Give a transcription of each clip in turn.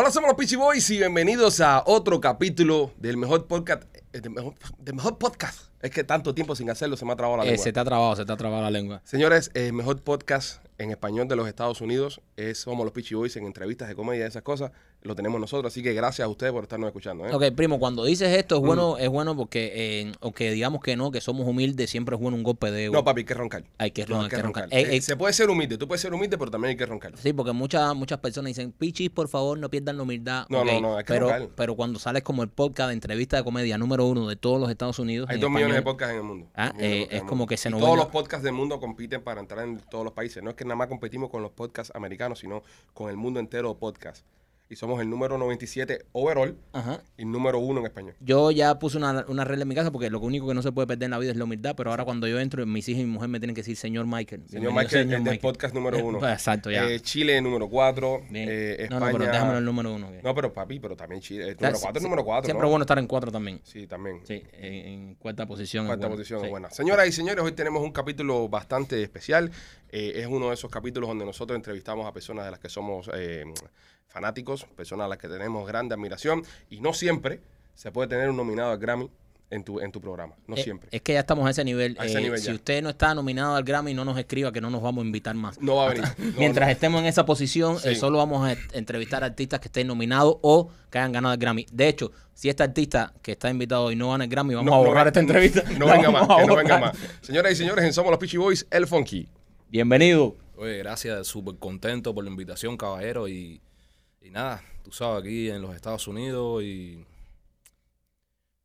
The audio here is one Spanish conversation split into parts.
Hola, somos los Peachy Boys y bienvenidos a otro capítulo del mejor podcast. Eh, Del mejor, del mejor podcast. Es que tanto tiempo sin hacerlo se me ha trabado la Eh, lengua. se te ha trabado, se te ha trabado la lengua. Señores, el mejor podcast en español de los Estados Unidos es Somos los Peachy Boys en entrevistas de comedia y esas cosas. Lo tenemos nosotros, así que gracias a ustedes por estarnos escuchando. ¿eh? Ok, primo, cuando dices esto es bueno, es bueno porque, eh, aunque digamos que no, que somos humildes, siempre es bueno un golpe de ego. No, papi, hay que roncar. Hay que, No, hay que que roncar. roncar. Eh, Eh, eh, se puede ser humilde, tú puedes ser humilde, pero también hay que roncar. Sí, porque muchas muchas personas dicen, Pichis, por favor, no pierdan la humildad. No, no, no, hay que pero, roncar. pero cuando sales como el podcast de entrevista de comedia número uno de todos los Estados Unidos. Hay en dos millones de podcasts en el mundo. Ah, eh, es como mundo. que se Y nos Todos los podcasts del mundo compiten para entrar en todos los países. No es que nada más competimos con los podcasts americanos, sino con el mundo entero de podcasts. Y somos el número 97 overall Ajá. y número uno en español. Yo ya puse una, una regla en mi casa porque lo único que no se puede perder en la vida es la humildad, pero ahora cuando yo entro, mis hijos y mi mujer me tienen que decir señor Michael. Señor Michael, señor el del Michael". podcast número Eh, uno. pues, exacto, ya. Eh, Chile, número 4. Bien. Eh, no, España. no, pero déjamelo el número uno. No, pero papi, pero también Chile. El número 4 es si- número 4. Siempre es bueno estar en cuatro también. Sí, también. Sí, en, en cuarta posición. Cuarta posición Sí. es buena. Señoras y señores, hoy tenemos un capítulo bastante especial. Eh, es uno de esos capítulos donde nosotros entrevistamos a personas de las que somos eh, fanáticos, personas a las que tenemos grande admiración. Y no siempre se puede tener un nominado al Grammy en tu, en tu programa. No Eh, siempre. Es que ya estamos a ese nivel. A ese Eh, nivel si ya. usted no está nominado al Grammy, no nos escriba que no nos vamos a invitar más. No va a venir. No, Mientras no. estemos en esa posición, Sí. eh, solo vamos a est- entrevistar artistas que estén nominados o que hayan ganado el Grammy. De hecho, si este artista que está invitado hoy no gana el Grammy, vamos No, a no borrar esta entrevista. No venga más, a que no venga más. Señoras y señores, en Somos los Peachy Boys, El Funky. Bienvenido. Oye, gracias, súper contento por la invitación, caballero. Y, y nada, tú sabes, aquí en los Estados Unidos y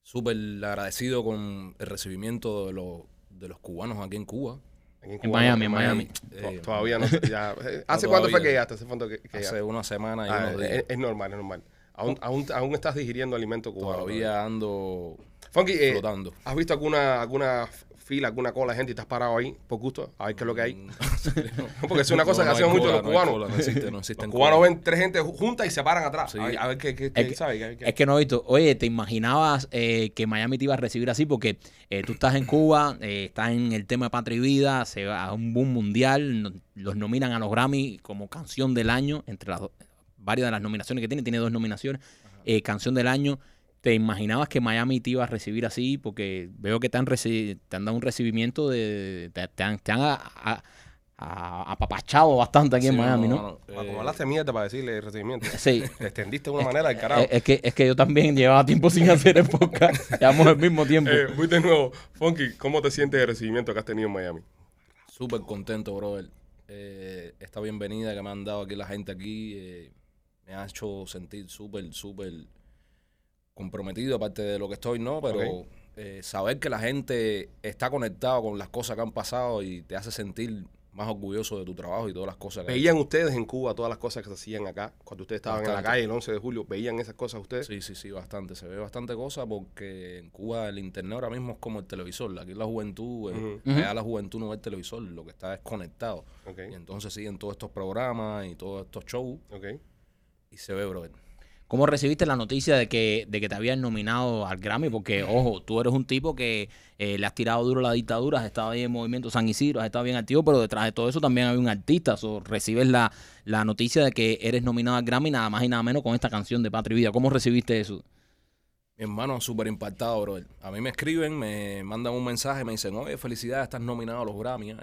súper agradecido con el recibimiento de los, de los cubanos aquí en Cuba. Aquí En Miami, en Miami. Eh, Todavía no. Ya, eh, ¿Hace No, cuánto fue que llegaste? ¿Hace cuánto que, que Hace una semana y Ah, unos días. es normal, es normal. Aún, aún, aún estás digiriendo alimento cubano. Todavía ando Funky, eh, flotando. ¿has visto alguna, alguna fila, alguna cola de gente y estás parado ahí por gusto? A ver qué es lo que hay. Mm, Porque es una cosa que hacen mucho los cubanos. cola, no existe, no existen Los cubanos cola. ven tres gente juntas y se paran atrás. Sí. A, ver, a ver qué, qué, Es qué que- sabe. qué- qué- Es que no he visto. Oye, ¿te imaginabas eh, que Miami te iba a recibir así? Porque eh, tú estás en Cuba, eh, estás en el tema de Patria y Vida, se va a un boom mundial, los nominan a los Grammy como canción del año, entre las varias de las nominaciones que tiene, tiene dos nominaciones, eh, canción del año. ¿Te imaginabas que Miami te iba a recibir así? Porque veo que te han, reci- te han dado un recibimiento de... Te, te han, te han a- a- a- apapachado bastante aquí en Miami, ¿no? mano, Ah, eh, Como hablaste mierda para decirle el recibimiento. Sí. Te extendiste de una manera del carajo. Es que, es que yo también llevaba tiempo sin hacer el podcast. Llevamos el mismo tiempo. Eh, voy de nuevo. Funky, ¿cómo te sientes de recibimiento que has tenido en Miami? Súper contento, brother. Eh, esta bienvenida que me han dado aquí la gente aquí eh, me ha hecho sentir súper, súper comprometido, aparte de lo que estoy, ¿no? Pero eh, saber que la gente está conectada con las cosas que han pasado y te hace sentir más orgulloso de tu trabajo y todas las cosas que ¿Veían ustedes en Cuba todas las cosas que se hacían acá? Cuando ustedes estaban en la calle el 11 de julio, ¿veían esas cosas ustedes? Sí, sí, sí, bastante. Se ve bastante cosa porque en Cuba el internet ahora mismo es como el televisor. Aquí la juventud, eh, allá la juventud no ve el televisor, lo que está es conectado. Ok, Y entonces siguen todos estos programas y todos estos shows y se ve, brother. ¿Cómo recibiste la noticia de que, de que te habían nominado al Grammy? Porque, ojo, tú eres un tipo que eh, le has tirado duro a la dictadura, has estado ahí en Movimiento San Isidro, has estado bien activo, pero detrás de todo eso también hay un artista. Recibes la, la noticia de que eres nominado al Grammy nada más y nada menos con esta canción de Patria y Vida. ¿Cómo recibiste eso? Hermano súper impactado, brother. A mí me escriben, me mandan un mensaje, me dicen, oye, felicidades, estás nominado a los Grammy.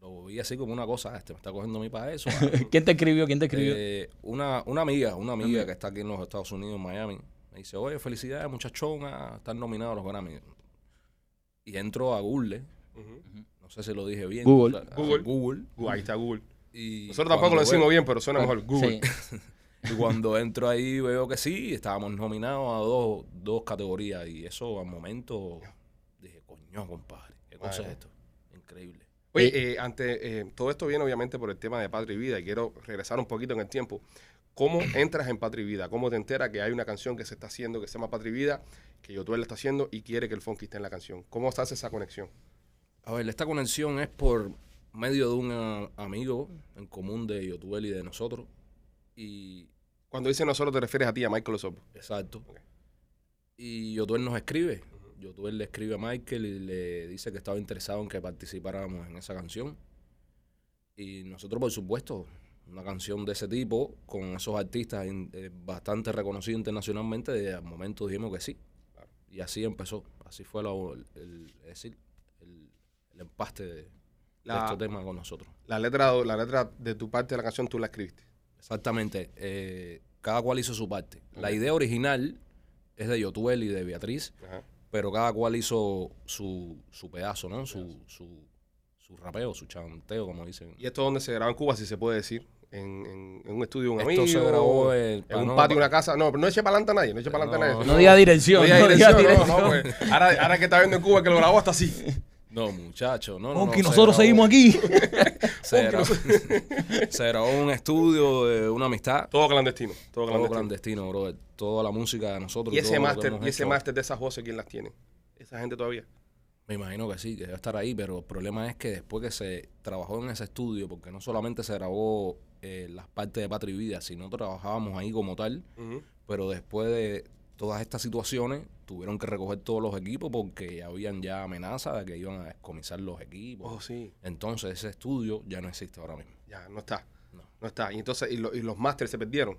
Lo vi así como una cosa, este me está cogiendo a mí para eso. ¿Quién te escribió? ¿Quién te escribió? Eh, una, una amiga, una amiga que está aquí en los Estados Unidos, en Miami, me dice, oye, felicidades, muchachona, están nominados a los Grammy. Y entro a Google, no sé si lo dije bien. Google. a Google. Google. Ahí está Google. Y Nosotros tampoco lo decimos veo- bien, pero suena mejor. Google. Sí. Y cuando entro ahí veo que sí, estábamos nominados a dos, dos categorías. Y eso al momento dije, coño, compadre, ¿qué cosa es esto? Increíble. Oye, eh, ante, eh, todo esto viene obviamente por el tema de Patria y Vida y quiero regresar un poquito en el tiempo. ¿Cómo entras en Patria y Vida? ¿Cómo te enteras que hay una canción que se está haciendo que se llama Patria y Vida, que Yotuel la está haciendo y quiere que el funky esté en la canción? ¿Cómo se hace esa conexión? A ver, esta conexión es por medio de un ah, amigo en común de Yotuel y de nosotros. Y Cuando dice nosotros te refieres a ti, a Michael Osopo. Exacto. Y Yotuel nos escribe. Yotuel le escribe a Michael y le dice que estaba interesado en que participáramos en esa canción. Y nosotros, por supuesto, una canción de ese tipo con esos artistas eh, bastante reconocidos internacionalmente, de al momento dijimos que sí. Y así empezó. Así fue lo- el, el- el, el empaste de, este tema con nosotros. La letra, la letra de tu parte de la canción tú la escribiste. Exactamente. eh, cada cual hizo su parte. La idea original es de Yotuel y de Beatriz, Ajá. Pero cada cual hizo su, su pedazo, ¿no? Su, su, su rapeo, su chanteo, como dicen. ¿Y esto dónde se grabó en Cuba, si se puede decir? ¿En, en- en un estudio un Esto amigo? se grabó en- en un no, patio pa- una casa. No, pero no eche para adelante a nadie, no eche para adelante a No, nadie. No diga dirección. No diga no diga dirección, no, no, dirección. pues, ahora, ahora que está viendo en Cuba que lo grabó hasta así. No, muchacho, no, no. Aunque no, nosotros grabó- seguimos aquí. Se grabó, se grabó en un estudio de una amistad. Todo clandestino, todo Todo clandestino. clandestino, bro. Toda la música de nosotros. Y ese máster, y ese máster de esas voces, ¿quién las tiene? Esa gente todavía. Me imagino que sí, que debe estar ahí, pero el problema es que después que se trabajó en ese estudio, porque no solamente se grabó eh, las partes de Patria y Vida, sino trabajábamos ahí como tal, pero después de todas estas situaciones tuvieron que recoger todos los equipos porque habían ya amenazas de que iban a descomisar los equipos. Oh, sí. Entonces ese estudio ya no existe ahora mismo. Ya, no está. No. No está. Y entonces, ¿y, lo- y los másteres se perdieron?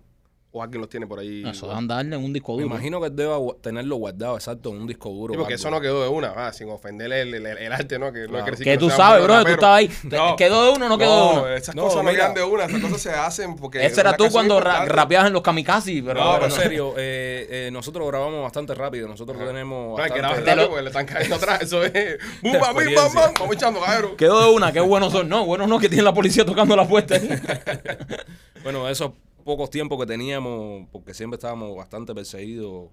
¿O alguien los tiene por ahí? Eso van a darle en un disco Me duro. imagino que deba tenerlo guardado, exacto, en un disco duro. Sí, porque eso no quedó de una, ah, sin ofenderle el, el- el arte, ¿no? Que no Claro. Que tú sabes, bro, tú rapero. estabas ahí. No. ¿Quedó de uno o no quedó de No, uno? esas No, cosas no quedan de una, esas cosas se hacen porque... Ese era tú cuando ra- rapeabas en los kamikazes, pero... No, pero en serio, eh, eh, nosotros grabamos bastante rápido. Nosotros tenemos. No, hay que grabar bastante- rápido porque le están cayendo atrás. Eso es... ¡Bum, bam, bam, bam! Vamos echando, cabrón. Quedó de una, qué buenos son. No, buenos no, que tiene la policía tocando la puerta. Bueno, esos pocos tiempos que teníamos, porque siempre estábamos bastante perseguidos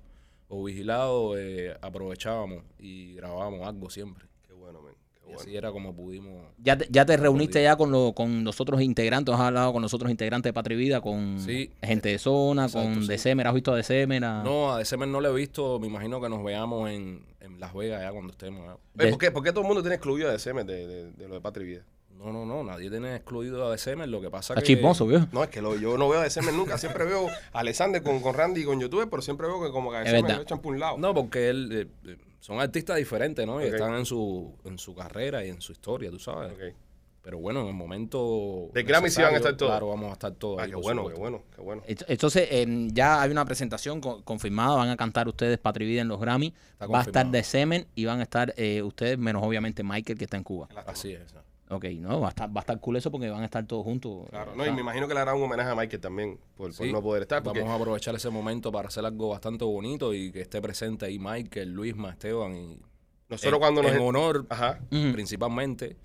o vigilados, eh, aprovechábamos y grabábamos algo siempre. Qué bueno, men. Así era como pudimos. ya, te, ya te reuniste ya con, lo, con los otros integrantes, has hablado con los otros integrantes de Patria y Vida, con Sí. gente de zona, Exacto, con sí. Decémer, ¿has visto a Decémer? A- No, a December no lo he visto. Me imagino que nos veamos en, en Las Vegas ya cuando estemos. ya. Oye, ¿por, qué, por qué todo el mundo tiene excluido a DCM de, de, de lo de Patria y Vida? No, no, no. Nadie tiene excluido a December. Lo que pasa Está que. chismoso, viejo. No, es que lo- yo no veo a DCM nunca. Siempre veo a Alexander con, con Randy y con YouTube, pero siempre veo que como que a Es DCM verdad. lo echan por un lado. No, porque él, eh, eh, son artistas diferentes, ¿no? Y están en su, en su carrera y en su historia, tú sabes. Ok. Pero bueno, en el momento. De Grammy sí van a estar todos. Claro, vamos a estar todos. Ah, ahí, qué bueno, qué bueno, qué bueno. Ent- Entonces, em, ya hay una presentación co- confirmada, van a cantar ustedes Patria y Vida en los Grammy, Está va a estar. Decémer y van a estar eh, ustedes, menos obviamente Michael que está en Cuba. Así es. Ok, no, va a estar, va a estar cool eso porque van a estar todos juntos. Claro, no, y me imagino que le harán un homenaje a Michael también por, por Sí. no poder estar. Porque, Vamos a aprovechar ese momento para hacer algo bastante bonito y que esté presente ahí Michael, Luisma, Esteban y nosotros en, cuando nos... en honor Ajá. principalmente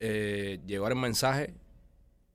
eh, llevar el mensaje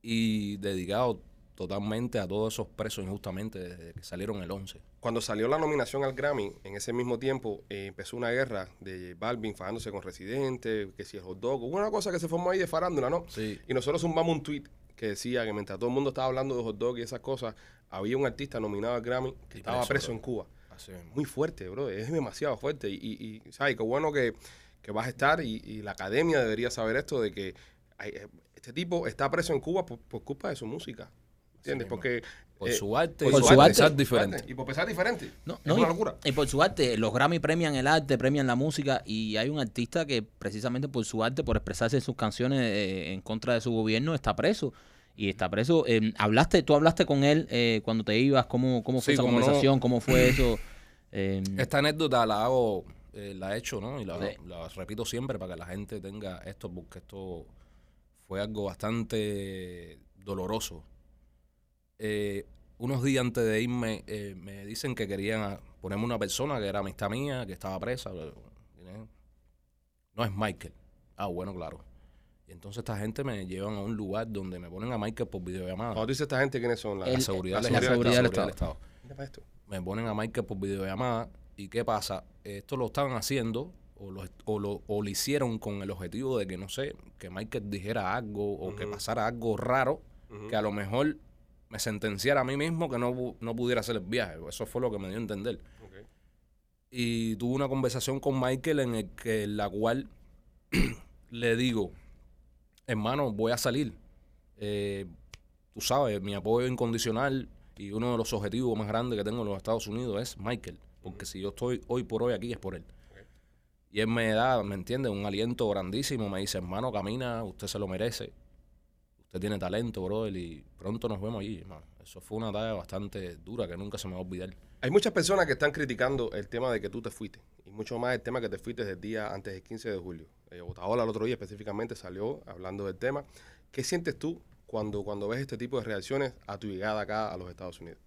y dedicado totalmente a todos esos presos injustamente desde que salieron el 11. Cuando salió la nominación al Grammy, en ese mismo tiempo eh, empezó una guerra de Balvin fajándose con Residente, que si el hot dog, hubo una cosa que se formó ahí de farándula, ¿no? Sí. Y nosotros zumbamos un tweet que decía que mientras todo el mundo estaba hablando de hot dog y esas cosas, había un artista nominado al Grammy que Y estaba preso, en Cuba. Así. Muy fuerte, bro. Es demasiado fuerte. Y, y, y, ¿sabes? Qué bueno que, que vas a estar y, y la academia debería saber esto de que hay- este tipo está preso en Cuba por, por culpa de su música. ¿Entiendes? Porque... Por eh, su arte por y su por arte. pensar diferente. Y por pensar diferente. No, es no, una y- locura. Y por su arte, los Grammy premian el arte, premian la música y hay un artista que precisamente por su arte, por expresarse en sus canciones eh, en contra de su gobierno, está preso. Y está preso. Eh, hablaste, tú hablaste con él eh, cuando te ibas, ¿cómo, cómo fue Sí, esa cómo no. conversación? ¿Cómo fue eso? Eh, Esta anécdota la hago, eh, la he hecho, ¿no? Y la, Sí. la repito siempre para que la gente tenga esto, porque esto fue algo bastante doloroso. Eh, unos días antes de irme, eh, me dicen que querían ponerme una persona que era amistad mía, que estaba presa. No es Michael. Ah, bueno, claro. Y entonces esta gente me llevan a un lugar donde me ponen a Michael por videollamada. Cuando tú dices esta gente, ¿quiénes son? La, El- seguridad, la del Estado, seguridad del Estado. Mira para esto. me ponen a Michael por videollamada. ¿Y qué pasa? Esto lo estaban haciendo o lo, o lo, o lo hicieron con el objetivo de que, no sé, que Michael dijera algo o que pasara algo raro que a lo mejor me sentenciara a mí mismo que no, no pudiera hacer el viaje. Eso fue lo que me dio a entender. Y tuve una conversación con Michael en el que la cual le digo, hermano, voy a salir. Eh, tú sabes, mi apoyo incondicional y uno de los objetivos más grandes que tengo en los Estados Unidos es Michael. Porque si yo estoy hoy por hoy aquí es por él. Y él me da, ¿me entiende? Un aliento grandísimo. Me dice, hermano, camina, usted se lo merece. Usted tiene talento, brother, y pronto nos vemos allí, hermano. Eso fue una tarea bastante dura que nunca se me va a olvidar. Hay muchas personas que están criticando el tema de que tú te fuiste. Y mucho más el tema que te fuiste desde el día antes del 15 de julio. Eh, Otaola el otro día específicamente salió hablando del tema. ¿Qué sientes tú cuando, cuando ves este tipo de reacciones a tu llegada acá a los Estados Unidos?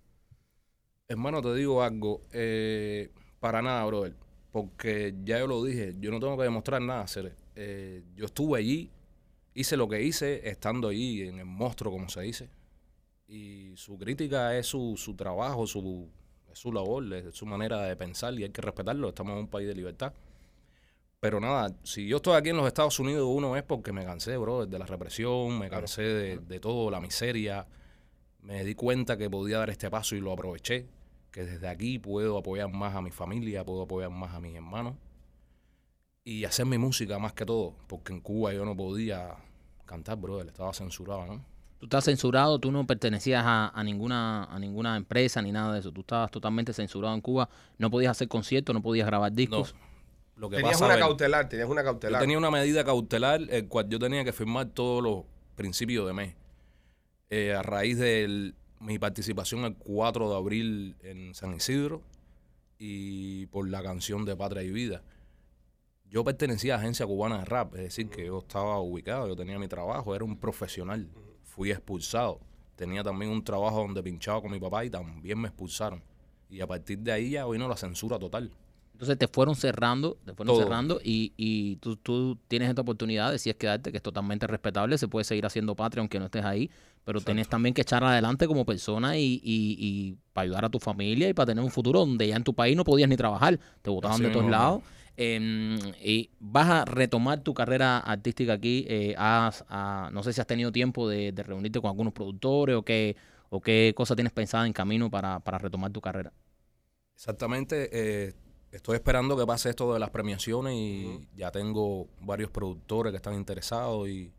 Hermano, te digo algo. eh, para nada, brother. Porque ya yo lo dije, yo no tengo que demostrar nada. Hacer. Eh, yo estuve allí, hice lo que hice, estando allí en el monstruo, como se dice. Y su crítica es su, su trabajo, su, es su labor, es su manera de pensar y hay que respetarlo. Estamos en un país de libertad. Pero nada, si yo estoy aquí en los Estados Unidos, uno es porque me cansé, bro, de la represión, me cansé de, de todo, la miseria. Me di cuenta que podía dar este paso y lo aproveché. Que desde aquí puedo apoyar más a mi familia, puedo apoyar más a mis hermanos. Y hacer mi música más que todo. Porque en Cuba yo no podía cantar, bro, estaba censurado, ¿no? Tú estás censurado, tú no pertenecías a, a ninguna a ninguna empresa ni nada de eso. Tú estabas totalmente censurado en Cuba. No podías hacer conciertos, no podías grabar No. discos. Lo que Tenías pasa, una ver, cautelar, tenías una Yo cautelar. tenía una medida cautelar, el cual yo tenía que firmar todos los principios de mes. Eh, a raíz de mi participación el 4 de abril en San Isidro y por la canción de Patria y Vida. Yo pertenecía a Agencia Cubana de Rap, es decir, que yo estaba ubicado, yo tenía mi trabajo, era un profesional. Fui expulsado. Tenía también un trabajo donde pinchaba con mi papá y también me expulsaron. Y a partir de ahí ya vino la censura total. Entonces te fueron cerrando, te fueron Todo. cerrando y, y tú, tú tienes esta oportunidad, decides quedarte, que es totalmente respetable, se puede seguir haciendo patria aunque no estés ahí, pero tienes también que echar adelante como persona y, y, y para ayudar a tu familia y para tener un futuro donde ya en tu país no podías ni trabajar, te botaban Así de todos lados. Em, y vas a retomar tu carrera artística aquí, eh, has- ah, no sé si has tenido tiempo de, de reunirte con algunos productores o qué, o qué cosa tienes pensada en camino para, para retomar tu carrera. Exactamente. eh, estoy esperando que pase esto de las premiaciones y ya tengo varios productores que están interesados y,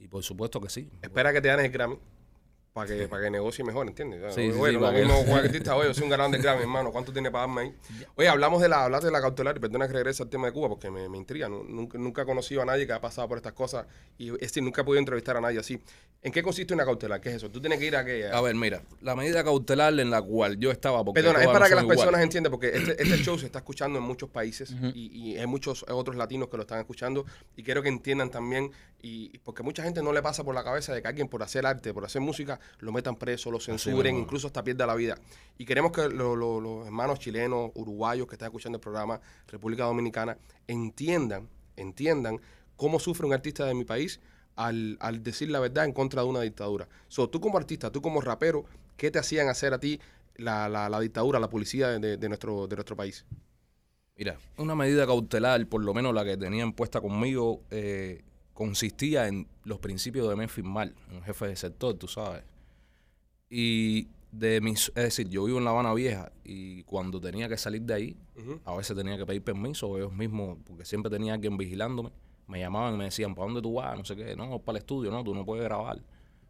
y por supuesto que sí. Espera que te dan el Grammy para que, para que negocie mejor, ¿entiendes? Sí, sí, oye, sí, es lo que- mismo artista, oye, yo soy un ganador del Grammy, hermano. ¿Cuánto tiene para darme ahí? Oye, hablamos de la, hablaste de la cautelar, y perdona que regrese al tema de Cuba porque me, me intriga. Nu- Nunca, nunca he conocido a nadie que ha pasado por estas cosas y es decir, nunca he podido entrevistar a nadie así. ¿En qué consiste una cautelar? ¿Qué es eso? Tú tienes que ir a qué? A ver, mira, la medida cautelar en la cual yo estaba... Porque Perdona, es para que las son iguales. personas entiendan, porque este, este show se está escuchando en muchos países y, y hay muchos otros latinos que lo están escuchando y quiero que entiendan también, y porque mucha gente no le pasa por la cabeza de que alguien por hacer arte, por hacer música, lo metan preso, lo censuren, incluso hasta pierda la vida. Y queremos que lo- lo- los hermanos chilenos, uruguayos que están escuchando el programa, República Dominicana, entiendan, entiendan cómo sufre un artista de mi país al, al decir la verdad en contra de una dictadura. So, tú como artista, tú como rapero, ¿qué te hacían hacer a ti la, la- la dictadura, la policía de, de- de nuestro, de nuestro país? Mira, una medida cautelar, por lo menos la que tenían puesta conmigo, eh, consistía en los principios de Memphis Mal, un jefe de sector, tú sabes. Y de mis, es decir, yo vivo en La Habana Vieja y cuando tenía que salir de ahí, a veces tenía que pedir permiso, o ellos mismos, porque siempre tenía alguien vigilándome, me llamaban y me decían, ¿para dónde tú vas? No sé qué, no, para el estudio, no, tú no puedes grabar.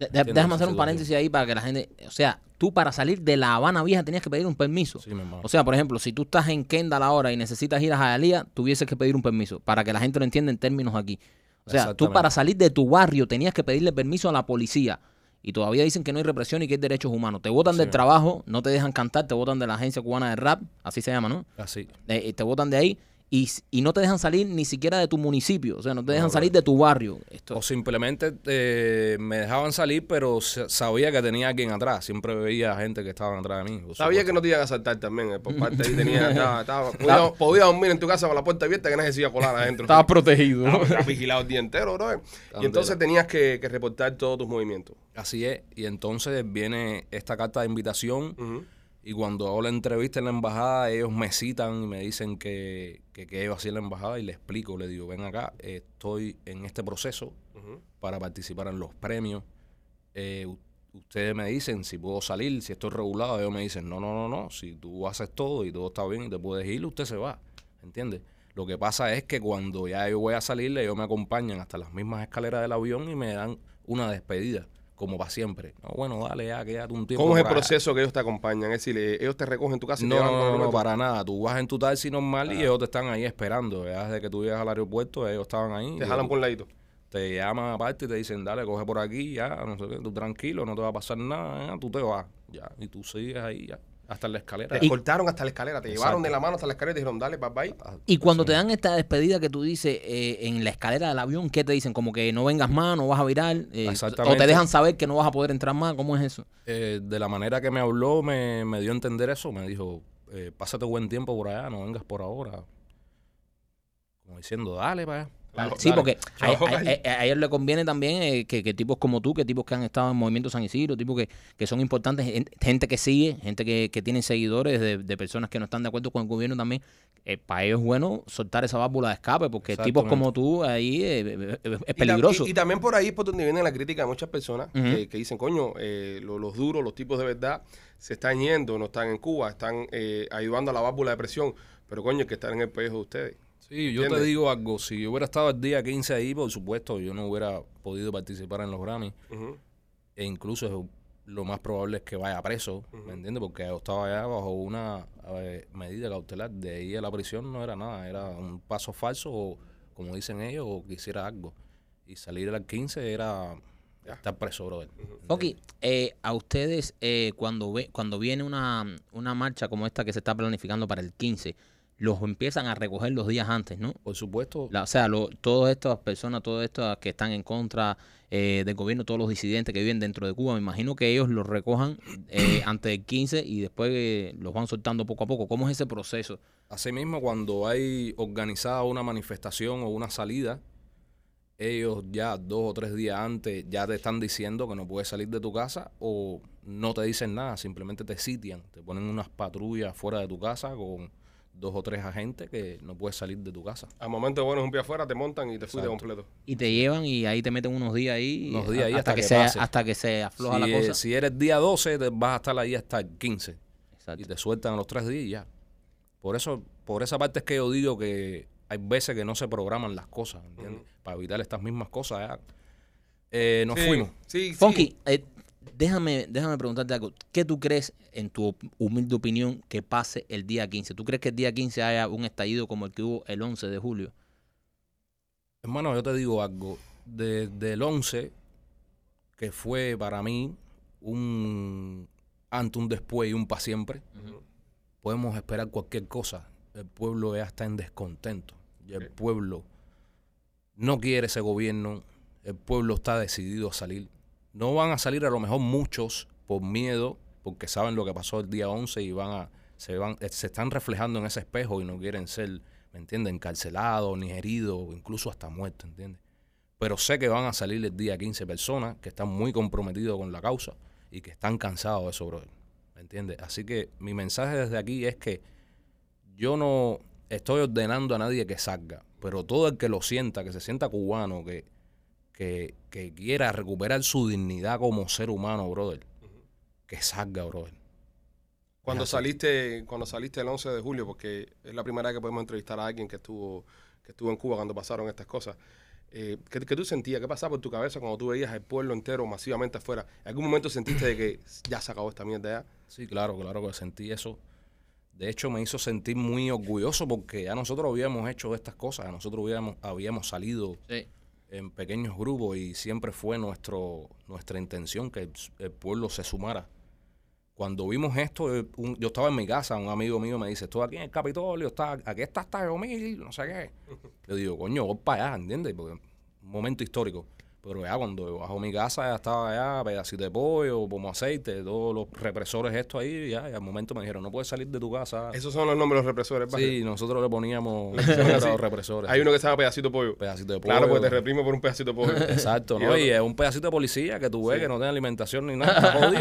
De- déjame hacer un paréntesis ahí para que la gente, o sea, tú para salir de La Habana Vieja tenías que pedir un permiso. Sí, mi hermano. O sea, por ejemplo, si tú estás en Kendall ahora y necesitas ir a Hialeah, tuvieses que pedir un permiso para que la gente lo entienda en términos aquí. O sea, tú para salir de tu barrio tenías que pedirle permiso a la policía. Y todavía dicen que no hay represión y que hay derechos humanos. Te votan del trabajo, no te dejan cantar, te votan de la agencia cubana de rap, así se llama, ¿no? Así. Eh, te votan de ahí y, y no te dejan salir ni siquiera de tu municipio. O sea, no te dejan No, salir de tu barrio. Esto, O simplemente eh, me dejaban salir, pero sa- sabía que tenía alguien atrás. Siempre veía gente que estaban atrás de mí. Sabía que no te iban a asaltar también, eh, por parte ahí tenía, estaba, estaba- podía, podía dormir en tu casa con la puerta abierta que no se decía colar adentro. Estabas protegido. Estaba- estaba vigilado el día entero, bro. Y entonces tenías que, que reportar todos tus movimientos. Así es. Y entonces viene esta carta de invitación. Y cuando hago la entrevista en la embajada, ellos me citan y me dicen que, que qué iba a hacer en la embajada. Y le explico, le digo, ven acá, estoy en este proceso para participar en los premios. Eh, ustedes me dicen si puedo salir, si estoy regulado. Ellos me dicen, no, no, no, no. Si tú haces todo y todo está bien y te puedes ir, usted se va. ¿Entiendes? Lo que pasa es que cuando ya yo voy a salir, ellos me acompañan hasta las mismas escaleras del avión y me dan una despedida, como para siempre. No, bueno, dale, ya, quédate un tiempo. ¿Cómo es el allá. proceso que ellos te acompañan? Es decir, eh, ellos te recogen en tu casa y te No, llevan no, no, no, para nada. Tú vas en tu taxi normal y ellos te están ahí esperando. Ya desde que tú llegas al aeropuerto, ellos estaban ahí. Te jalan por un ladito. te llaman aparte y te dicen, dale, coge por aquí, ya, no sé qué, tú tranquilo, no te va a pasar nada, ya, tú te vas, ya, y tú sigues ahí, ya, hasta la escalera. Te escoltaron hasta la escalera, te llevaron de la mano hasta la escalera y te dijeron, dale, bye bye. Y cuando te dan esta despedida que tú dices eh, en la escalera del avión, ¿qué te dicen? Como que no vengas más, no vas a virar. eh, o te dejan saber que no vas a poder entrar más. ¿Cómo es eso? Eh, de la manera que me habló, me, me dio a entender eso. Me dijo, eh, pásate buen tiempo por allá, no vengas por ahora. Como diciendo, dale para allá. Claro, sí, dale. porque a, Chao, a- a- a ellos le conviene también eh, que, que tipos como tú, que tipos que han estado en Movimiento San Isidro, tipos que, que son importantes, gen- gente que sigue, gente que, que tiene seguidores de, de personas que no están de acuerdo con el gobierno también. eh, para ellos es bueno soltar esa válvula de escape, porque tipos como tú ahí eh, eh, es peligroso. Y, y también por ahí es por donde viene la crítica de muchas personas que, que dicen, coño, eh, lo- los duros, los tipos de verdad, se están yendo, no están en Cuba, están eh, ayudando a la válvula de presión, pero coño, que están en el país de ustedes. Sí, yo ¿Entiendes? te digo algo. Si yo hubiera estado el día 15 ahí, por supuesto, yo no hubiera podido participar en los Grammy. E incluso es- lo más probable es que vaya preso, ¿me entiendes? Porque yo estaba allá bajo una medida cautelar. De ahí a la prisión no era nada, era un paso falso o, como dicen ellos, o que hiciera algo. Y salir al 15 era Ya. estar preso, brother. Ok, eh, a ustedes eh, cuando ve, cuando viene una, una marcha como esta que se está planificando para el 15, los empiezan a recoger los días antes, ¿no? Por supuesto, La- o sea, lo- todas estas personas, todas estas que están en contra eh, del gobierno, todos los disidentes que viven dentro de Cuba, me imagino que ellos los recojan eh, antes del 15 y después eh, los van soltando poco a poco. ¿Cómo es ese proceso? Asimismo, cuando hay organizada una manifestación o una salida, ellos ya dos o tres días antes ya te están diciendo que no puedes salir de tu casa o no te dicen nada, simplemente te sitian, te ponen unas patrullas fuera de tu casa con dos o tres agentes que no puedes salir de tu casa. Al momento de bueno, un pie afuera, te montan y te fuiste completo. Y te llevan y ahí te meten unos días ahí. Unos días ahí hasta, hasta que, que se, pase. hasta que se afloja Si, la eh, cosa. si eres día 12, te vas a estar ahí hasta el 15 Exacto. y te sueltan a los tres días y ya. Por eso, por esa parte es que yo digo que hay veces que no se programan las cosas, ¿entiendes? Para evitar estas mismas cosas. ya. Eh, nos Sí, fuimos. Sí, sí. Funky, eh, déjame, déjame preguntarte algo. ¿Qué tú crees, en tu humilde opinión, que pase el día 15? ¿Tú crees que el día 15 haya un estallido como el que hubo el 11 de julio? Hermano, yo te digo algo. Desde el 11, que fue para mí un antes, un después y un para siempre, podemos esperar cualquier cosa. El pueblo ya está en descontento. Y el pueblo no quiere ese gobierno. El pueblo está decidido a salir. No van a salir a lo mejor muchos por miedo, porque saben lo que pasó el día 11 y van a se van eh, se están reflejando en ese espejo y no quieren ser, ¿me entiendes?, encarcelados, ni heridos, incluso hasta muertos, ¿entiendes? Pero sé que van a salir el día 15 personas que están muy comprometidos con la causa y que están cansados de eso, brother. ¿Me entiendes? Así que mi mensaje desde aquí es que yo no estoy ordenando a nadie que salga, pero todo el que lo sienta, que se sienta cubano, que, que, que quiera recuperar su dignidad como ser humano, brother, que salga, brother. Cuando saliste, cuando saliste el 11 de julio, porque es la primera vez que podemos entrevistar a alguien que estuvo, que estuvo en Cuba cuando pasaron estas cosas. Eh, ¿qué, qué tú sentías? ¿Qué pasaba por tu cabeza cuando tú veías el pueblo entero masivamente afuera? ¿En algún momento sentiste de que ya se acabó esta mierda ya? Sí, claro, claro que sentí eso. De hecho, me hizo sentir muy orgulloso porque ya nosotros habíamos hecho estas cosas, ya nosotros habíamos, habíamos salido Sí. En pequeños grupos y siempre fue nuestro, nuestra intención que el, el pueblo se sumara. Cuando vimos esto, eh, un- yo estaba en mi casa, un amigo mío me dice, estoy aquí en el Capitolio, está, aquí está hasta mil, no sé qué. Yo digo, coño, voy para allá, ¿entiendes? Porque un momento histórico. Pero ya cuando bajo mi casa ya estaba allá, pedacito de pollo, pomo aceite, todos los represores estos ahí, ya, y al momento me dijeron, no puedes salir de tu casa. Esos son los nombres de los represores. ¿vale? Sí, nosotros le poníamos los represores. Hay uno que llama pedacito de pollo. pedacito de pollo. Claro, porque te reprime por un pedacito de pollo. Exacto, ¿no? Y es un pedacito de policía que tú ves que no tiene alimentación ni nada,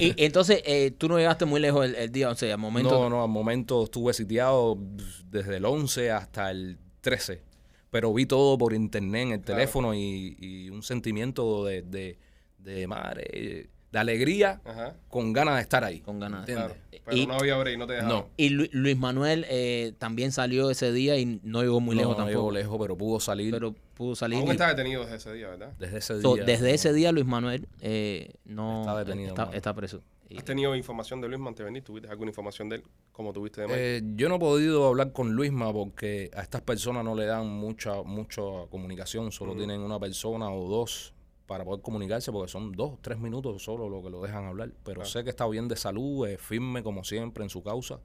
y, y entonces, eh, tú no llegaste muy lejos el, el día 11, al momento. No, no, al momento estuve sitiado desde el 11 hasta el 13. Pero vi todo por internet en el Claro. teléfono y, y un sentimiento de, de, de madre, de alegría Ajá. con ganas de estar ahí. Con ganas. ¿entiendes? Claro. Pero Y- no había break, no te dejaban. No. Y Lu- Luis Manuel eh, también salió ese día y no llegó muy No, lejos no tampoco. llegó lejos, pero pudo salir Pero pudo salir. Aún y- está detenido desde ese día, ¿verdad? desde ese So, día. desde ¿no? ese día Luis Manuel eh, no Está detenido, está preso. ¿Has tenido información de Luis Mantevenir? ¿Tuviste alguna información de él? ¿Cómo tuviste de Mike? Eh, yo no he podido hablar con Luisma porque a estas personas no le dan mucha, mucha comunicación, solo tienen una persona o dos para poder comunicarse porque son dos, tres minutos solo lo que lo dejan hablar. Pero sé que está bien de salud, es firme como siempre en su causa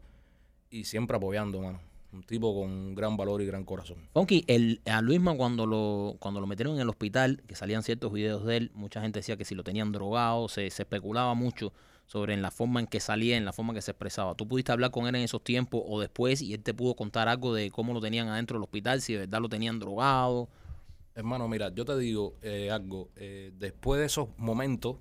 y siempre apoyando, mano. Un tipo con gran valor y gran corazón. Funky, el, a Luisma cuando lo, cuando lo metieron en el hospital, que salían ciertos videos de él, mucha gente decía que si lo tenían drogado, se, se especulaba mucho sobre en la forma en que salía, en la forma en que se expresaba. ¿Tú pudiste hablar con él en esos tiempos o después y él te pudo contar algo de cómo lo tenían adentro del hospital, si de verdad lo tenían drogado? Hermano, mira, yo te digo eh, algo. eh, después de esos momentos,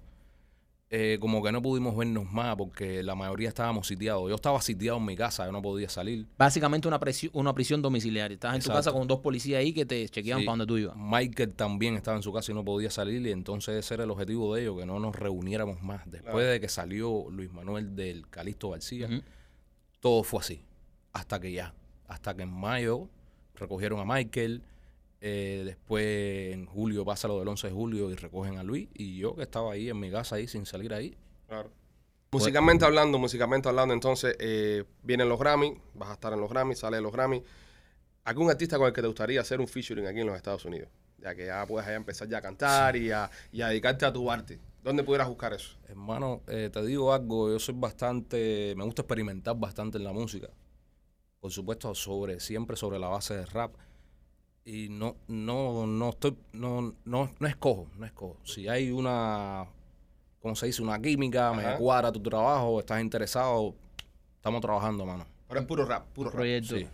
eh, como que no pudimos vernos más porque la mayoría estábamos sitiados. Yo estaba sitiado en mi casa, yo no podía salir. Básicamente una, presi- una prisión domiciliaria. Estás en tu casa con dos policías ahí que te chequeaban Sí. para donde tú ibas. Michael también estaba en su casa y no podía salir y entonces ese era el objetivo de ellos, que no nos reuniéramos más. Después Claro. de que salió Luis Manuel del Calixto García, todo fue así. Hasta que ya, hasta que en mayo recogieron a Michael, eh, después en julio pasa lo del 11 de julio y recogen a Luis y yo que estaba ahí en mi casa ahí sin salir ahí. Claro. Musicalmente hablando, musicalmente hablando, entonces eh, vienen los Grammy, vas a estar en los Grammy, sale de los Grammy. ¿Algún artista con el que te gustaría hacer un featuring aquí en los Estados Unidos? Ya que ya puedes ya empezar ya a cantar y, a, y a dedicarte a tu arte. ¿Dónde pudieras buscar eso? Hermano, eh, te digo algo, yo soy bastante, me gusta experimentar bastante en la música. Por supuesto, sobre, siempre sobre la base de rap. Y no, no, no estoy, no, no, no escojo, no escojo. Si hay una, ¿cómo se dice? Una química, me cuadra tu trabajo, estás interesado, estamos trabajando, mano. Pero es puro rap, puro rap. proyecto. sí.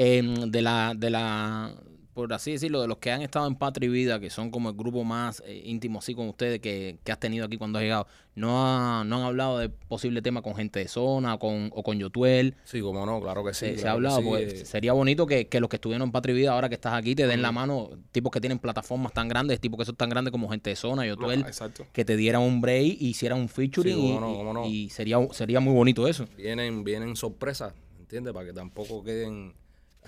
Eh, de la, de la, por así decirlo, de los que han estado en Patria y Vida, que son como el grupo más eh, íntimo así con ustedes que, que has tenido aquí cuando has llegado, no, ha- no han hablado de posible tema con gente de zona o con, o con Yotuel. Sí, como no, claro que sí. se, se ha hablado, sí, eh, sería bonito que, que los que estuvieron en Patria y Vida, ahora que estás aquí, te den la mano, tipos que tienen plataformas tan grandes, tipos que son tan grandes como gente de zona, Yotuel, que te dieran un break y hicieran un featuring Sí, cómo no, cómo no. y, y sería, sería muy bonito eso. vienen, vienen sorpresas, ¿entiendes? Para que tampoco queden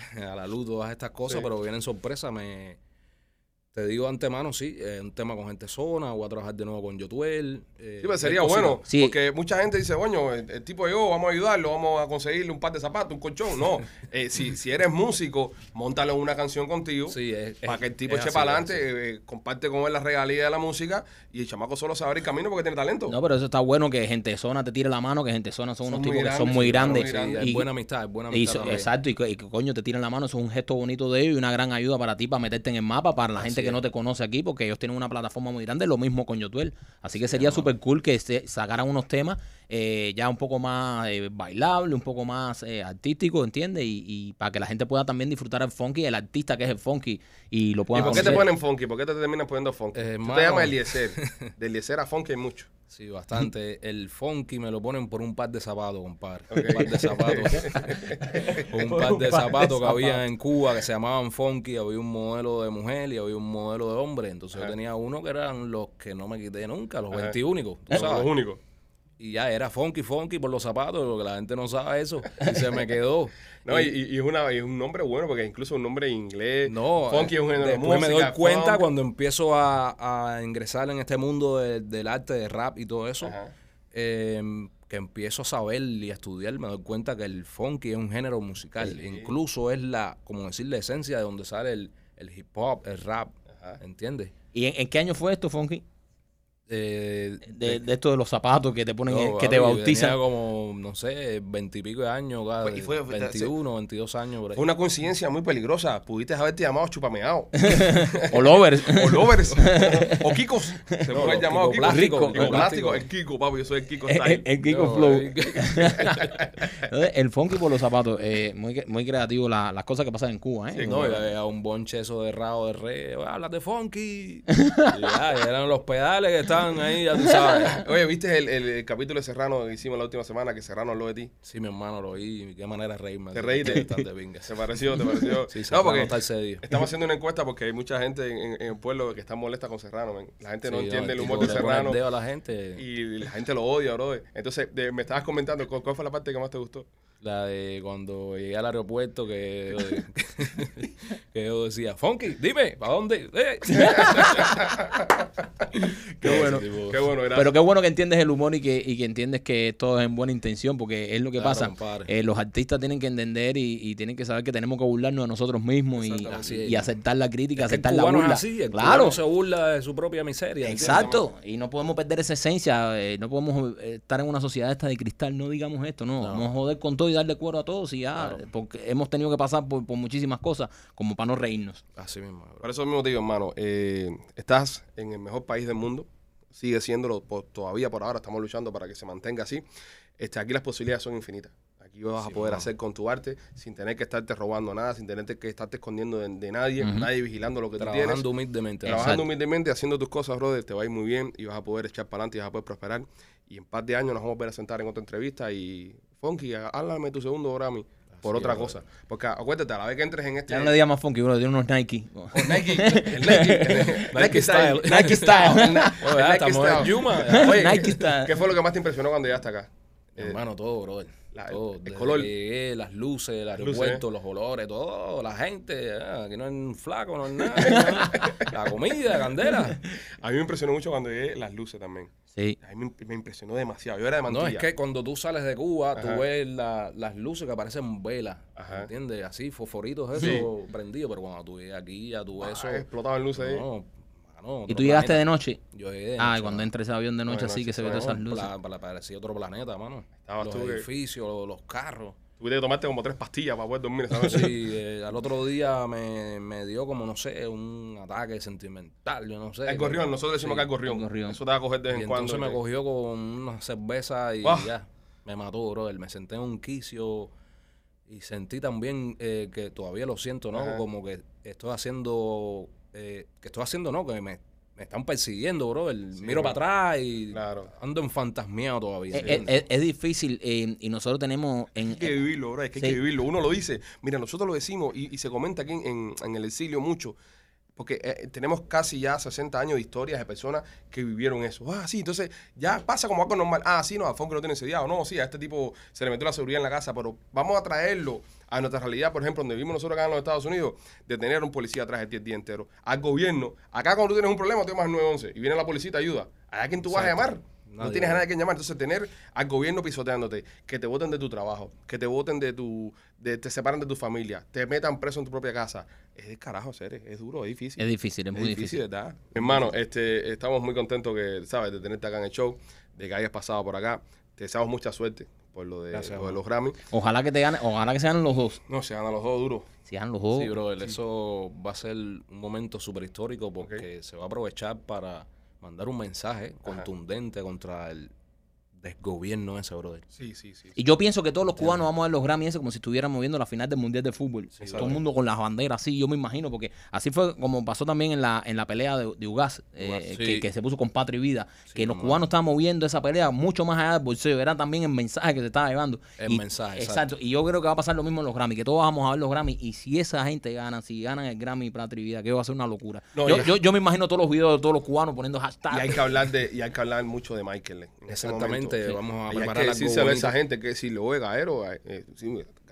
a la luz todas estas cosas, Sí. pero vienen sorpresas. Me, te digo antemano, sí, un tema con gente zona, voy a trabajar de nuevo con Yotuel. eh, Sí, pero sería bueno, Sí. porque mucha gente dice, coño, el, el tipo yo, vamos a ayudarlo, vamos a conseguirle un par de zapatos, un colchón. No, eh, si, si eres músico, montalo una canción contigo Sí, es- para que el tipo eche para adelante, eh, comparte con él la regalía de la música y el chamaco solo se abre el camino porque tiene talento. No, pero eso está bueno que gente zona te tire la mano, que gente zona son, Son unos tipos que grandes, son muy grandes. muy es buena amistad, es buena y amistad. exacto, y que, y que, coño te tiran la mano, eso es un gesto bonito de ellos y una gran ayuda para ti para meterte en el mapa, para la gente Que no te conoce aquí, porque ellos tienen una plataforma muy grande, lo mismo con Yotuel. Así que sería súper cool que se sacaran unos temas eh, ya un poco más eh, bailable, un poco más eh, artístico, ¿entiendes? Y, y para que la gente pueda también disfrutar el funky, el artista que es el funky, y lo ¿Y puedan por qué te ponen funky? ¿Por qué te terminas poniendo funky? Eh, Tú hermano. te llamas Eliezer. De Eliezer a funky hay mucho. Sí, bastante. El funky me lo ponen por un par de zapatos, compadre. Ok. Un par de zapatos. un par de zapatos que había en Cuba que se llamaban funky. Había un modelo de mujer y había un modelo de hombre. Entonces Ajá. yo tenía uno que eran los que no me quité nunca, los Ajá. 21, tú Son sabes. los únicos. Y ya era funky, funky por los zapatos, lo que la gente no sabe eso. Y se me quedó. No, y, Y- es, una, es un nombre bueno porque incluso un nombre en inglés. no, funky es un género de después me doy música, cuenta funk. cuando empiezo a, a ingresar en este mundo de- del arte de rap y todo eso, eh, que empiezo a saber y a estudiar, me doy cuenta que el funky es un género musical. Sí. Incluso es la, como decir, la esencia de donde sale el, el hip hop, el rap, Ajá. ¿entiendes? ¿Y en, en qué año fue esto, funky? Eh, De, de esto de los zapatos que te ponen, no, que te papi, bautizan. tenía como, no sé, veintipico de años, cada- Pues, y fue- fue- 21, 22 años por ahí. Fue una coincidencia muy peligrosa. Pudiste haberte llamado Chupameado. O lovers. o Lovers. o Kikos. Se No, puede llamar Kiko Kiko. Plástico, Kiko Kiko Plástico. El Kiko, papi. Yo soy el Kiko el, Style. el Kiko No, Flow. eh, Entonces, el funky por los zapatos. eh, muy, muy creativo la- las cosas que pasan en Cuba. ¿eh? Sí, No, y había un bonche eso de rabo de re, hablas de funky. y ya, y eran los pedales que estaban ahí, ya tú sabes. Oye, ¿viste el, el- el capítulo de Serrano que hicimos la última semana? Que Serrano habló de ti. Sí, mi hermano, lo oí. Qué manera de reírme. ¿Te reíste? bastante pinga. ¿Te pareció? ¿Te pareció? Sí, sí, no, porque está estamos haciendo una encuesta porque hay mucha gente en, el pueblo que está molesta con Serrano. La gente no Sí, entiende el humor de el Serrano. dedo a la gente. Y la gente lo odia, bro. Entonces, de- me estabas comentando, ¿cuál, cuál fue la parte que más te gustó? La de cuando llegué al aeropuerto que, que yo decía, Funky, dime, ¿para dónde? Eh. Qué bueno, qué bueno, gracias. Pero qué bueno que entiendes el humor y que, y que entiendes que todo es en buena intención, porque es lo que Claro, pasa. Eh, los artistas tienen que entender y, y tienen que saber que tenemos que burlarnos de nosotros mismos y, y aceptar la crítica, Es que el aceptar la burla. es así, el claro, se burla de su propia miseria. ¿entiendes? exacto. Y no podemos perder esa esencia. eh, no podemos eh, estar en una sociedad esta de cristal. No digamos esto, no. No. Vamos a joder con todo y darle cuero a todos y ya. Claro. Porque hemos tenido que pasar por, por muchísimas cosas como para no reírnos. Así mismo. bro. Por eso mismo te digo, hermano, eh, estás en el mejor país del mundo, sigue siéndolo por- todavía por ahora, estamos luchando para que se mantenga así. Este, aquí las posibilidades son infinitas. Aquí vas a Sí, poder mano. hacer con tu arte sin tener que estarte robando nada, sin tener que estarte escondiendo de, de nadie, Ujú. nadie vigilando lo que tú tienes. Trabajando humildemente. Trabajando Exacto. humildemente, haciendo tus cosas, brother, te va a ir muy bien y vas a poder echar para adelante y vas a poder prosperar. Y en par de años nos vamos a ver a sentar en otra entrevista y, Funky, háblame tu segundo Grammy por Así otra cosa. Porque acuérdate, a la vez que entres en este... Ya no le digas más funky, bro. Tiene unos Nike. Nike, el Nike, Nike Style. Nike Style. El el Nike estamos en Style. Yuma. Oye, Nike Style. ¿qué fue lo que más te impresionó cuando llegaste acá? Eh, Hermano, todo, brother. la- todo. el color. que llegué, las luces, el aeropuerto, los olores, todo, la gente. ah, Aquí no es un flaco, no es nada. la comida, candela. A mí me impresionó mucho cuando llegué las luces también. Sí. A mí me, me impresionó demasiado. Yo era de mantilla. No, es que cuando tú sales de Cuba, Ajá. tú ves la- las luces que parecen velas. Ajá. ¿Entiendes? Así, fosforitos, eso, Sí. prendido. Pero cuando tú llegas aquí, ya tú ves Ah, eso. explotaban luces ahí. No, mano, ¿Y tú llegaste de noche? Yo llegué de Ah, y cuando entra ese avión de noche de así noche, que se no, todas esas luces. Pla- parecía otro planeta, mano. Estabas los tú que- edificios, los, los carros. Tuviste que tomarte como tres pastillas para poder dormir esa noche. Sí, eh, al otro día me, me dio como, no sé, un ataque sentimental, yo no sé. El gorrión, nosotros decimos Sí. que el gorrión. el gorrión. Eso te va a coger de vez en cuando. entonces me que- cogió con una cerveza y ya, me mató, brother. Me senté en un quicio y sentí también eh, que todavía lo siento, ¿no? Ajá. Como que estoy haciendo, eh, que estoy haciendo, ¿no? Que me, me están persiguiendo, bro. Miro bro. para atrás y Claro. ando enfantasmeado todavía. Es, es- ¿entiendes? es- es difícil eh, y nosotros tenemos en, Hay que vivirlo, bro. Es que hay que vivirlo. Uno lo dice. Mira, nosotros lo decimos y, y se comenta aquí en, en- en el exilio mucho. Porque eh, tenemos casi ya 60 años de historias de personas que vivieron eso. Ah, sí, entonces ya pasa como algo normal. Ah, sí, no, a Fonque lo tiene sediado. No, sí, a este tipo se le metió la seguridad en la casa, pero vamos a traerlo a nuestra realidad, por ejemplo, donde vivimos nosotros acá en los Estados Unidos, de tener un policía atrás el día entero. Al gobierno, acá cuando tú tienes un problema, tú llamas al 911 y viene la policía y te ayuda. ¿A quién tú vas a Exacto. No tienes a nadie que llamar. Entonces, tener al gobierno pisoteándote, que te voten de tu trabajo, que te voten de tu. De, te separan de tu familia, te metan preso en tu propia casa. Es de carajo, seres. Es duro, es difícil. Es difícil, es muy difícil. ¿verdad? Hermano, este, estamos muy contentos que, ¿sabes? De tenerte acá en el show, de que hayas pasado por acá. Te deseamos mucha suerte por lo de, Gracias, lo de mano. los Grammy. Ojalá que te gane, ojalá que se ganen los dos. No, se ganan los dos duros. Si ganan los dos. Sí, brother, eso va a ser un momento súper histórico porque se va a aprovechar para mandar un mensaje contundente contra el desgobierno ese, brother. Sí, sí, sí. Y yo pienso que todos los cubanos vamos a ver los Grammy ese como si estuviéramos viendo la final del Mundial de Fútbol. Todo el mundo con las banderas así, yo me imagino, porque así fue como pasó también en la, en la pelea de, de Ugas, eh, Ugas, que, sí. que se puso con Patria y Vida, que los mamá. cubanos estaban moviendo esa pelea mucho más allá del bolsillo, era también el mensaje que se estaba llevando. El Y- mensaje, Exacto. Y yo creo que va a pasar lo mismo en los Grammy, que todos vamos a ver los Grammy y si esa gente gana, si ganan el Grammy Patria y Vida, que va a ser una locura. No, yo, yo, yo me imagino todos los videos de todos los cubanos poniendo hashtag. Y hay que hablar de, y hay que hablar mucho de Michael. En ese Vamos a Y hay preparar que decírselo a esa gente que decirle, oye, Gaero, eh, eh,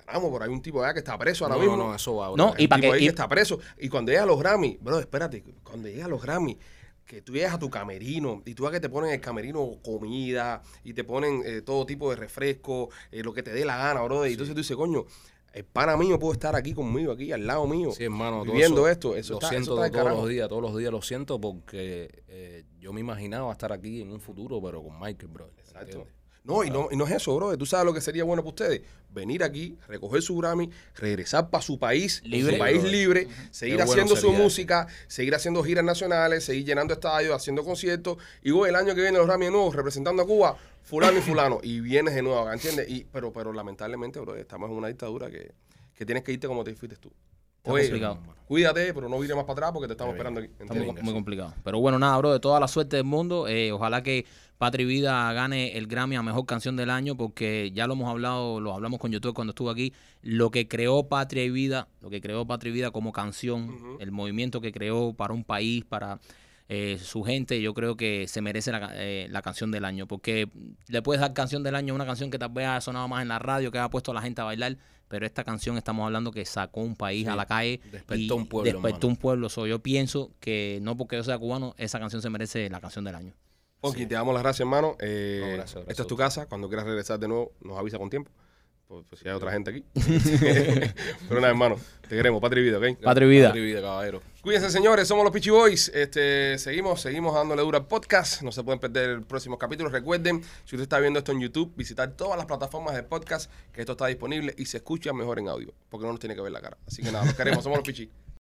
ganamos, por ahí un tipo allá que está preso ahora No, mismo. no, eso va, No, brother. y para que- ahí y- que está preso. Y cuando llega a los Grammy, bro, espérate, cuando llega a los Grammy, que tú llegas a tu camerino y tú ves que te ponen en el camerino comida y te ponen eh, todo tipo de refresco, eh, lo que te dé la gana, bro. Y entonces tú dices, coño, el pana mío puede estar aquí conmigo, aquí al lado mío, Sí, hermano, viviendo eso esto. Eso lo está, siento eso está todos carajo. los días, todos los días lo siento porque eh, yo me imaginaba estar aquí en un futuro, pero con Michael, bro. Exacto. No, y no, y no es eso, bro. Tú sabes lo que sería bueno para ustedes. Venir aquí, recoger su Grammy, regresar para su país, Libre. su país Brother. libre, seguir Qué haciendo su sería música, seguir haciendo giras nacionales, seguir llenando estadios, haciendo conciertos. Y güey, el año que viene los Grammy de nuevo, representando a Cuba, fulano y fulano. y vienes de nuevo, ¿entiendes? Y, pero, pero lamentablemente, bro, estamos en una dictadura que, que tienes que irte como te fuiste tú. Está Oye, complicado. cuídate, pero no vire más para atrás porque te estamos esperando aquí. Está muy, complicado. Pero bueno, nada, bro, de toda la suerte del mundo. eh, ojalá que Patria y Vida gane el Grammy a Mejor Canción del Año, porque ya lo hemos hablado, lo hablamos con YouTube cuando estuvo aquí. Lo que creó Patria y Vida, lo que creó Patria y Vida como canción, el movimiento que creó para un país, para eh, su gente, yo creo que se merece la, eh, la canción del año, porque le puedes dar canción del año a una canción que tal vez ha sonado más en la radio, que ha puesto a la gente a bailar, pero esta canción estamos hablando que sacó un país Sí, a la calle. despertó y un pueblo, Despertó mano. un pueblo. So, yo pienso que no porque yo sea cubano, esa canción se merece la canción del año. Ponky, te damos las gracias, hermano. Eh, No, gracias, gracias esta es tu casa. Cuando quieras regresar de nuevo, nos avisa con tiempo. Pues, pues si hay otra gente aquí. Pero nada, hermano. Te queremos. Patria y vida, ¿ok? Patria y vida. Patria y vida, caballero. Cuídense, señores. Somos los Peachy Boys. Este, seguimos, seguimos dándole duro al podcast. No se pueden perder el próximo capítulo. Recuerden, si usted está viendo esto en YouTube, visitar todas las plataformas de podcast, que esto está disponible y se escucha mejor en audio, porque no nos tiene que ver la cara. Así que nada, los queremos. Somos los Pichi.